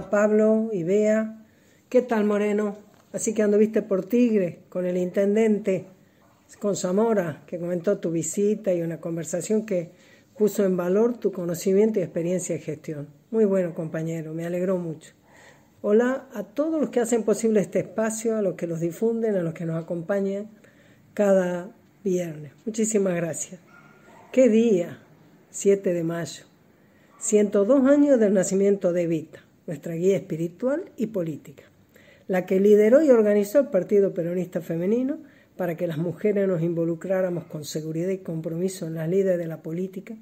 Pablo y Bea. ¿Qué tal, Moreno? Así que anduviste por Tigre con el intendente, con Zamora, que comentó tu visita y una conversación que puso en valor tu conocimiento y experiencia de gestión. Muy bueno, compañero, me alegró mucho. Hola a todos los que hacen posible este espacio, a los que los difunden, a los que nos acompañan cada viernes. Muchísimas gracias. ¿Qué día? 7 de mayo. 102 años del nacimiento de Evita, nuestra guía espiritual y política, la que lideró y organizó el Partido Peronista Femenino para que las mujeres nos involucráramos con seguridad y compromiso en las líderes de la política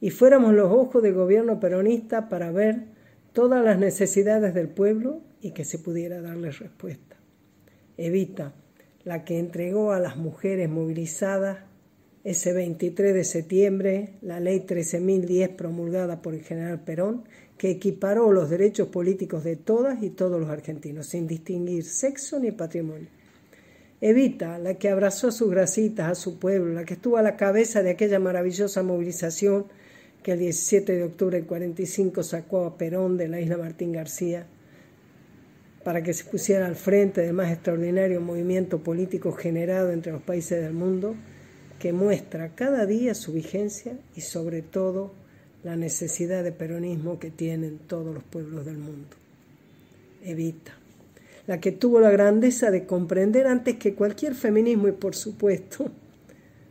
y fuéramos los ojos del gobierno peronista para ver todas las necesidades del pueblo y que se pudiera darles respuesta. Evita, la que entregó a las mujeres movilizadas ese 23 de septiembre la ley 13.010 promulgada por el general Perón, que equiparó los derechos políticos de todas y todos los argentinos, sin distinguir sexo ni patrimonio. Evita, la que abrazó sus grasitas a su pueblo, la que estuvo a la cabeza de aquella maravillosa movilización que el 17 de octubre del 45 sacó a Perón de la isla Martín García para que se pusiera al frente del más extraordinario movimiento político generado entre los países del mundo, que muestra cada día su vigencia y sobre todo la necesidad de peronismo que tienen todos los pueblos del mundo. Evita, la que tuvo la grandeza de comprender antes que cualquier feminismo y por supuesto,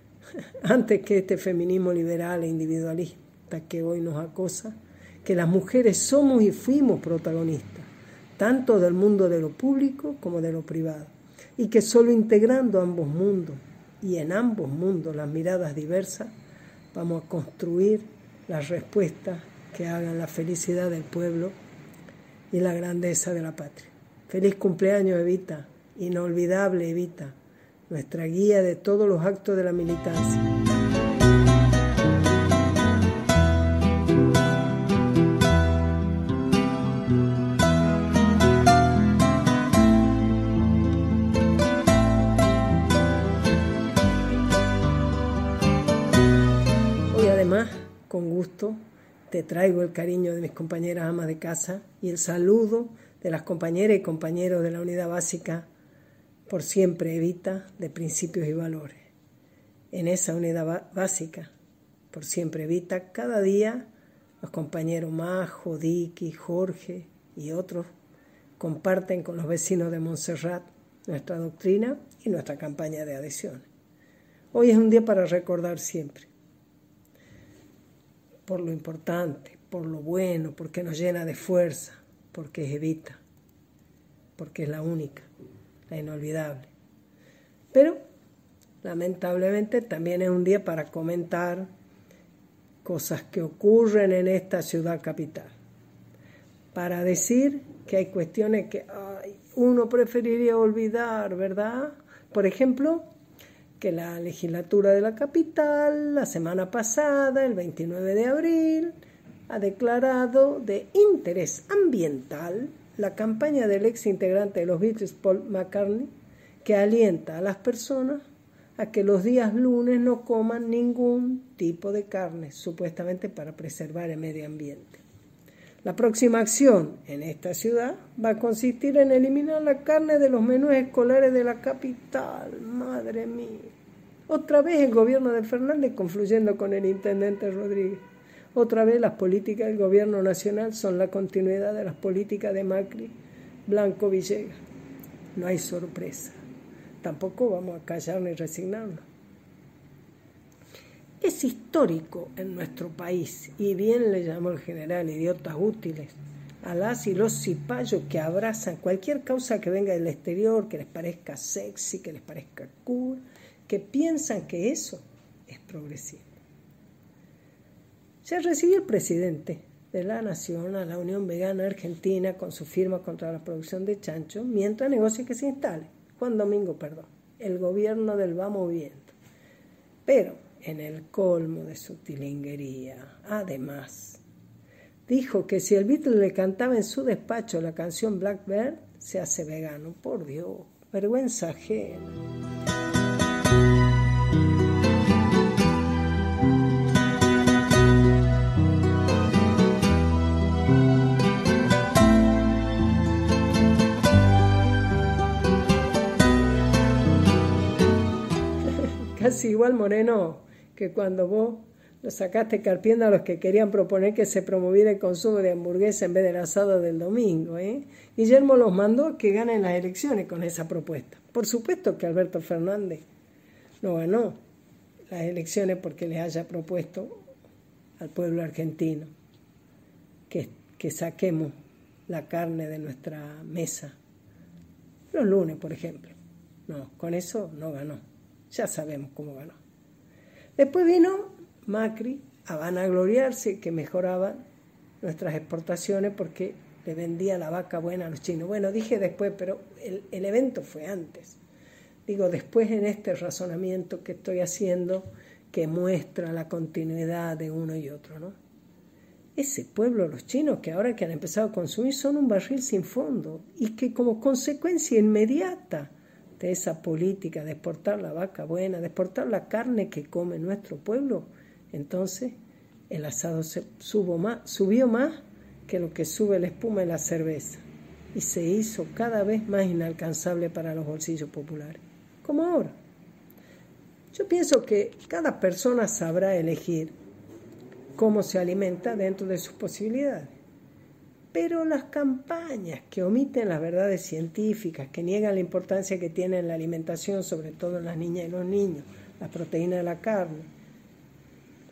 antes que este feminismo liberal e individualista que hoy nos acosa, que las mujeres somos y fuimos protagonistas, tanto del mundo de lo público como de lo privado, y que solo integrando ambos mundos y en ambos mundos las miradas diversas, vamos a construir las respuestas que hagan la felicidad del pueblo y la grandeza de la patria. Feliz cumpleaños, Evita, inolvidable Evita, nuestra guía de todos los actos de la militancia. Te traigo el cariño de mis compañeras amas de casa y el saludo de las compañeras y compañeros de la unidad básica por siempre evita de principios y valores. En esa unidad básica, por siempre evita, cada día los compañeros Majo, Diki, Jorge y otros comparten con los vecinos de Montserrat nuestra doctrina y nuestra campaña de adhesión. Hoy es un día para recordar siempre por lo importante, por lo bueno, porque nos llena de fuerza, porque es evita, porque es la única, la inolvidable. Pero, lamentablemente, también es un día para comentar cosas que ocurren en esta ciudad capital, para decir que hay cuestiones que uno preferiría olvidar, ¿verdad? Por ejemplo, que la legislatura de la capital la semana pasada, el 29 de abril, ha declarado de interés ambiental la campaña del ex integrante de los Beatles, Paul McCartney, que alienta a las personas a que los días lunes no coman ningún tipo de carne, supuestamente para preservar el medio ambiente. La próxima acción en esta ciudad va a consistir en eliminar la carne de los menús escolares de la capital. Madre mía. Otra vez el gobierno de Fernández confluyendo con el intendente Rodríguez. Otra vez las políticas del gobierno nacional son la continuidad de las políticas de Macri, Blanco Villegas. No hay sorpresa. Tampoco vamos a callarnos y resignarnos. Es histórico en nuestro país, y bien le llamó el general idiotas útiles, a las y los cipayos que abrazan cualquier causa que venga del exterior, que les parezca sexy, que les parezca cool, que piensan que eso es progresivo. Se recibió el presidente de la Nación a la Unión Vegana Argentina con su firma contra la producción de chancho mientras negocia que se instale. Juan Domingo, perdón. El gobierno del vamos viendo. Pero en el colmo de su tilinguería. Además, dijo que si el Beatle le cantaba en su despacho la canción Blackbird, se hace vegano. Por Dios, vergüenza ajena. casi igual Moreno que cuando vos lo sacaste carpiendo a los que querían proponer que se promoviera el consumo de hamburguesa en vez del asado del domingo. ¿eh? Guillermo los mandó que ganen las elecciones con esa propuesta. Por supuesto que Alberto Fernández no ganó las elecciones porque les haya propuesto al pueblo argentino que, que saquemos la carne de nuestra mesa. Los lunes, por ejemplo. No, con eso no ganó. Ya sabemos cómo ganó. Después vino Macri a vanagloriarse que mejoraba nuestras exportaciones porque le vendía la vaca buena a los chinos. Bueno, dije después, pero el, el evento fue antes. Digo, después en este razonamiento que estoy haciendo que muestra la continuidad de uno y otro, ¿no? Ese pueblo, los chinos, que ahora que han empezado a consumir, son un barril sin fondo y que como consecuencia inmediata de esa política de exportar la vaca buena, de exportar la carne que come nuestro pueblo, entonces el asado se más, subió más que lo que sube la espuma en la cerveza y se hizo cada vez más inalcanzable para los bolsillos populares, como ahora. Yo pienso que cada persona sabrá elegir cómo se alimenta dentro de sus posibilidades. Pero las campañas que omiten las verdades científicas, que niegan la importancia que tiene la alimentación, sobre todo en las niñas y los niños, la proteína de la carne,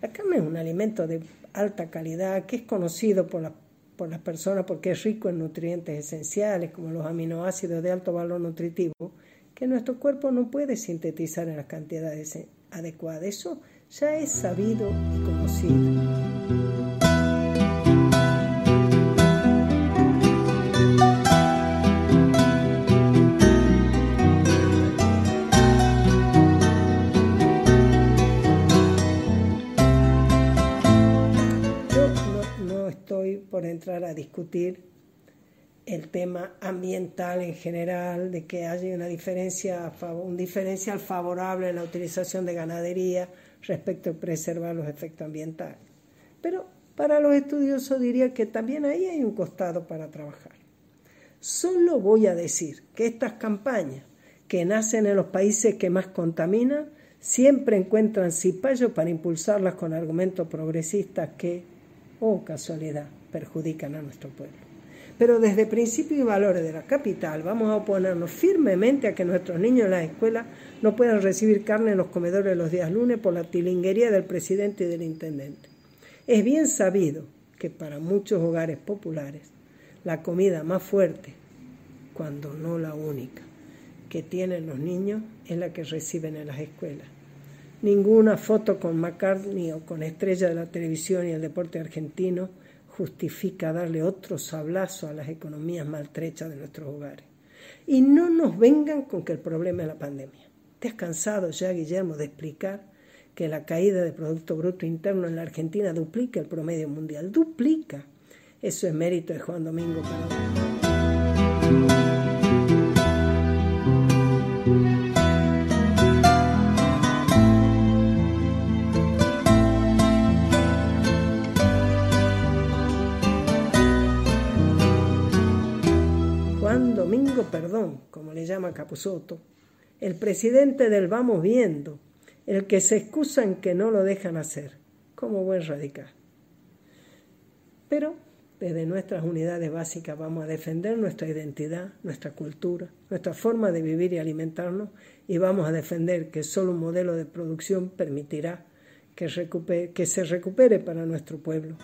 la carne es un alimento de alta calidad que es conocido por, por las personas porque es rico en nutrientes esenciales como los aminoácidos de alto valor nutritivo que nuestro cuerpo no puede sintetizar en las cantidades adecuadas. Eso ya es sabido y conocido. Entrar a discutir el tema ambiental en general, de que haya una diferencia, un diferencial favorable en la utilización de ganadería respecto a preservar los efectos ambientales. Pero para los estudiosos diría que también ahí hay un costado para trabajar. Solo voy a decir que estas campañas que nacen en los países que más contaminan siempre encuentran cipallo para impulsarlas con argumentos progresistas que, oh casualidad, perjudican a nuestro pueblo. Pero desde principios y valores de la capital vamos a oponernos firmemente a que nuestros niños en la escuela no puedan recibir carne en los comedores los días lunes por la tilinguería del presidente y del intendente. Es bien sabido que para muchos hogares populares la comida más fuerte, cuando no la única, que tienen los niños es la que reciben en las escuelas. Ninguna foto con McCartney o con estrella de la televisión y el deporte argentino justifica darle otro sablazo a las economías maltrechas de nuestros hogares. Y no nos vengan con que el problema es la pandemia. ¿Te has cansado ya, Guillermo, de explicar que la caída del Producto Bruto Interno en la Argentina duplica el promedio mundial? Duplica. Eso es mérito de Juan Domingo Domingo Perdón, como le llama Capusotto, el presidente del vamos viendo, el que se excusa en que no lo dejan hacer, como buen radical. Pero desde nuestras unidades básicas vamos a defender nuestra identidad, nuestra cultura, nuestra forma de vivir y alimentarnos y vamos a defender que solo un modelo de producción permitirá que, se recupere para nuestro pueblo.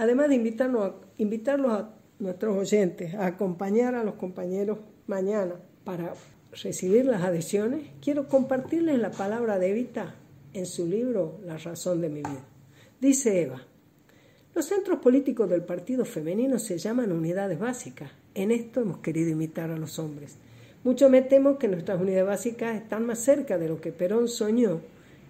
Además de invitarnos invitarlos a nuestros oyentes a acompañar a los compañeros mañana para recibir las adhesiones, quiero compartirles la palabra de Evita en su libro La razón de mi vida. Dice Eva, los centros políticos del partido femenino se llaman unidades básicas. En esto hemos querido imitar a los hombres. Mucho me temo que nuestras unidades básicas están más cerca de lo que Perón soñó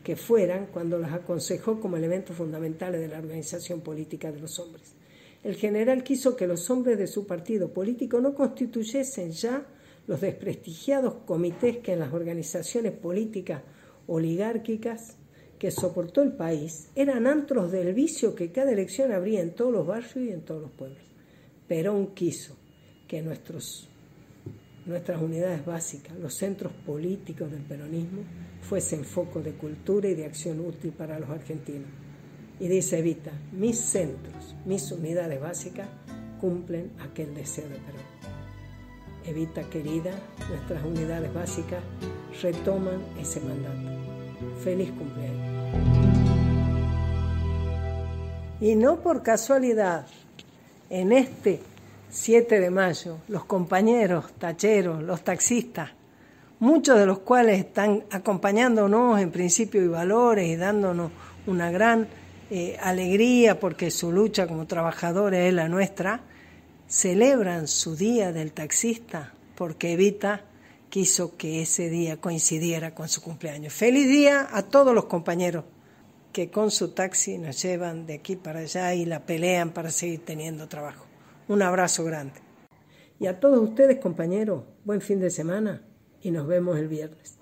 que fueran cuando las aconsejó como elementos fundamentales de la organización política de los hombres. El general quiso que los hombres de su partido político no constituyesen ya los desprestigiados comités que en las organizaciones políticas oligárquicas que soportó el país eran antros del vicio que cada elección habría en todos los barrios y en todos los pueblos. Perón quiso que nuestros, nuestras unidades básicas, los centros políticos del peronismo, fuesen foco de cultura y de acción útil para los argentinos. Y dice Evita, mis centros, mis unidades básicas cumplen aquel deseo de Perón. Evita querida, nuestras unidades básicas retoman ese mandato. Feliz cumpleaños. Y no por casualidad, en este 7 de mayo, los compañeros tacheros, los taxistas, muchos de los cuales están acompañándonos en principios y valores y dándonos una gran eh, alegría porque su lucha como trabajadores es la nuestra, celebran su día del taxista porque Evita quiso que ese día coincidiera con su cumpleaños. Feliz día a todos los compañeros que con su taxi nos llevan de aquí para allá y la pelean para seguir teniendo trabajo. Un abrazo grande. Y a todos ustedes, compañeros, buen fin de semana y nos vemos el viernes.